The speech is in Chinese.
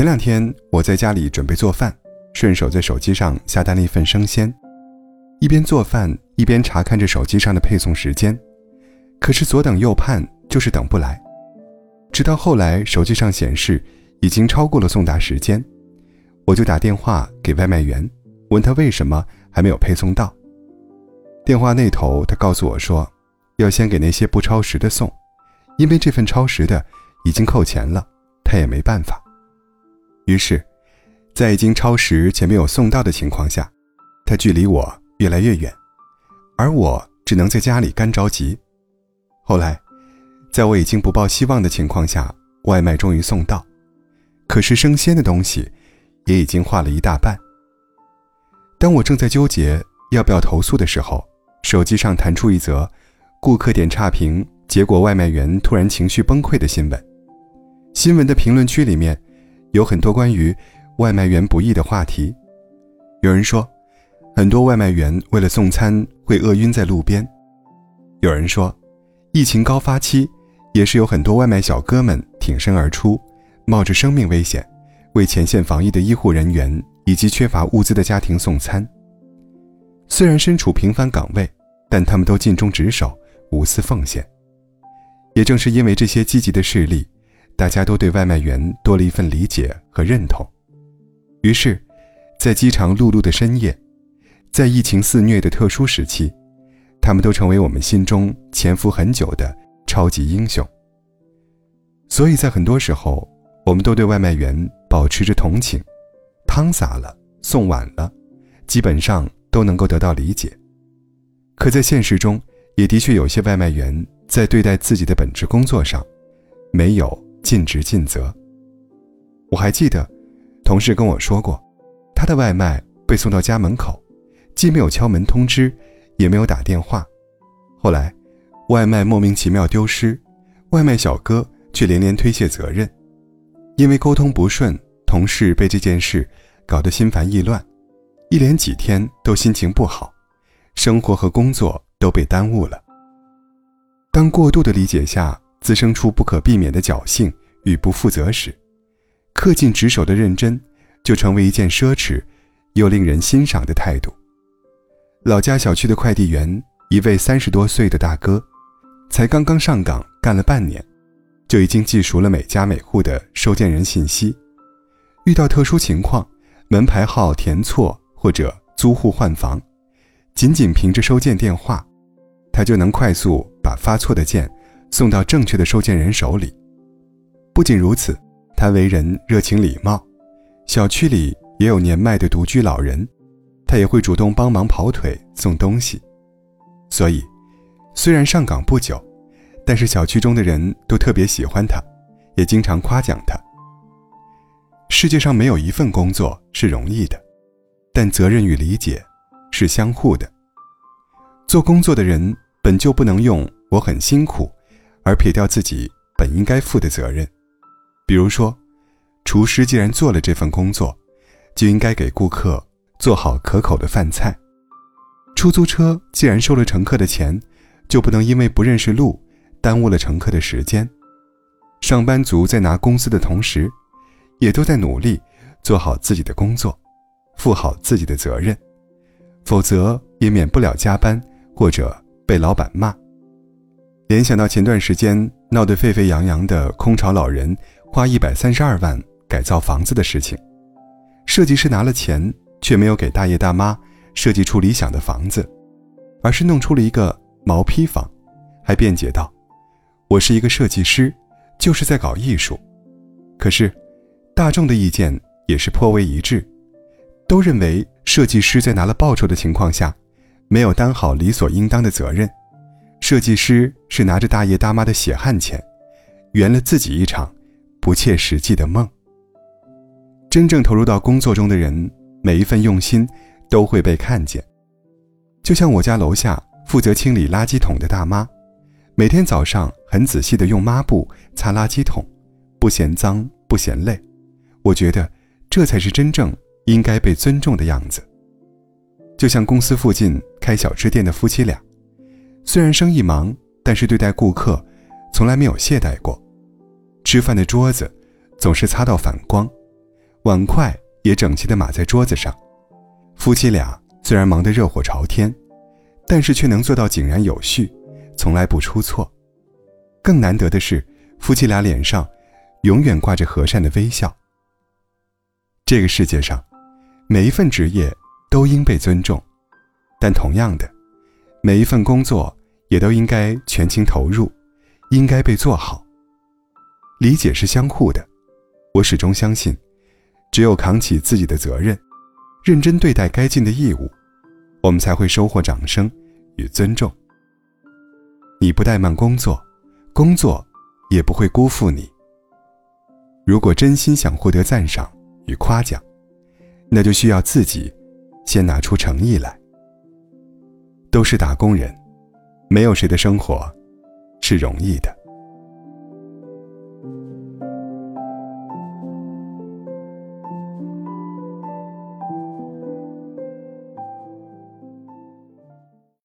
前两天我在家里准备做饭，顺手在手机上下单了一份生鲜，一边做饭一边查看着手机上的配送时间，可是左等右盼就是等不来，直到后来手机上显示已经超过了送达时间，我就打电话给外卖员，问他为什么还没有配送到。电话那头他告诉我说，要先给那些不超时的送，因为这份超时的已经扣钱了，他也没办法。于是，在已经超时且没有送到的情况下，他距离我越来越远，而我只能在家里干着急。后来，在我已经不抱希望的情况下，外卖终于送到，可是生鲜的东西也已经化了一大半。当我正在纠结要不要投诉的时候，手机上弹出一则顾客点差评，结果外卖员突然情绪崩溃的新闻。新闻的评论区里面。有很多关于外卖员不易的话题。有人说，很多外卖员为了送餐会饿晕在路边；有人说，疫情高发期也是有很多外卖小哥们挺身而出，冒着生命危险，为前线防疫的医护人员以及缺乏物资的家庭送餐。虽然身处平凡岗位，但他们都尽忠职守，无私奉献。也正是因为这些积极的事例。大家都对外卖员多了一份理解和认同，于是，在饥肠辘辘的深夜，在疫情肆虐的特殊时期，他们都成为我们心中潜伏很久的超级英雄。所以在很多时候，我们都对外卖员保持着同情，汤洒了，送晚了，基本上都能够得到理解。可在现实中，也的确有些外卖员在对待自己的本职工作上，没有。尽职尽责。我还记得，同事跟我说过，他的外卖被送到家门口，既没有敲门通知，也没有打电话。后来，外卖莫名其妙丢失，外卖小哥却连连推卸责任。因为沟通不顺，同事被这件事搞得心烦意乱，一连几天都心情不好，生活和工作都被耽误了。当过度的理解下，滋生出不可避免的侥幸与不负责时，恪尽职守的认真就成为一件奢侈又令人欣赏的态度。老家小区的快递员，一位三十多岁的大哥，才刚刚上岗干了半年，就已经记熟了每家每户的收件人信息。遇到特殊情况，门牌号填错或者租户换房，仅仅凭着收件电话，他就能快速把发错的件。送到正确的收件人手里。不仅如此，他为人热情礼貌，小区里也有年迈的独居老人，他也会主动帮忙跑腿送东西。所以，虽然上岗不久，但是小区中的人都特别喜欢他，也经常夸奖他。世界上没有一份工作是容易的，但责任与理解是相互的。做工作的人本就不能用“我很辛苦”。而撇掉自己本应该负的责任，比如说，厨师既然做了这份工作，就应该给顾客做好可口的饭菜；出租车既然收了乘客的钱，就不能因为不认识路，耽误了乘客的时间。上班族在拿工资的同时，也都在努力做好自己的工作，负好自己的责任，否则也免不了加班或者被老板骂。联想到前段时间闹得沸沸扬扬的空巢老人花一百三十二万改造房子的事情，设计师拿了钱却没有给大爷大妈设计出理想的房子，而是弄出了一个毛坯房，还辩解道：“我是一个设计师，就是在搞艺术。”可是，大众的意见也是颇为一致，都认为设计师在拿了报酬的情况下，没有担好理所应当的责任。设计师是拿着大爷大妈的血汗钱，圆了自己一场不切实际的梦。真正投入到工作中的人，每一份用心都会被看见。就像我家楼下负责清理垃圾桶的大妈，每天早上很仔细地用抹布擦垃圾桶，不嫌脏不嫌累。我觉得这才是真正应该被尊重的样子。就像公司附近开小吃店的夫妻俩。虽然生意忙，但是对待顾客从来没有懈怠过。吃饭的桌子总是擦到反光，碗筷也整齐地码在桌子上。夫妻俩虽然忙得热火朝天，但是却能做到井然有序，从来不出错。更难得的是，夫妻俩脸上永远挂着和善的微笑。这个世界上，每一份职业都应被尊重，但同样的，每一份工作也都应该全情投入，应该被做好。理解是相互的，我始终相信，只有扛起自己的责任，认真对待该尽的义务，我们才会收获掌声与尊重。你不怠慢工作，工作也不会辜负你。如果真心想获得赞赏与夸奖，那就需要自己先拿出诚意来。都是打工人，没有谁的生活是容易的。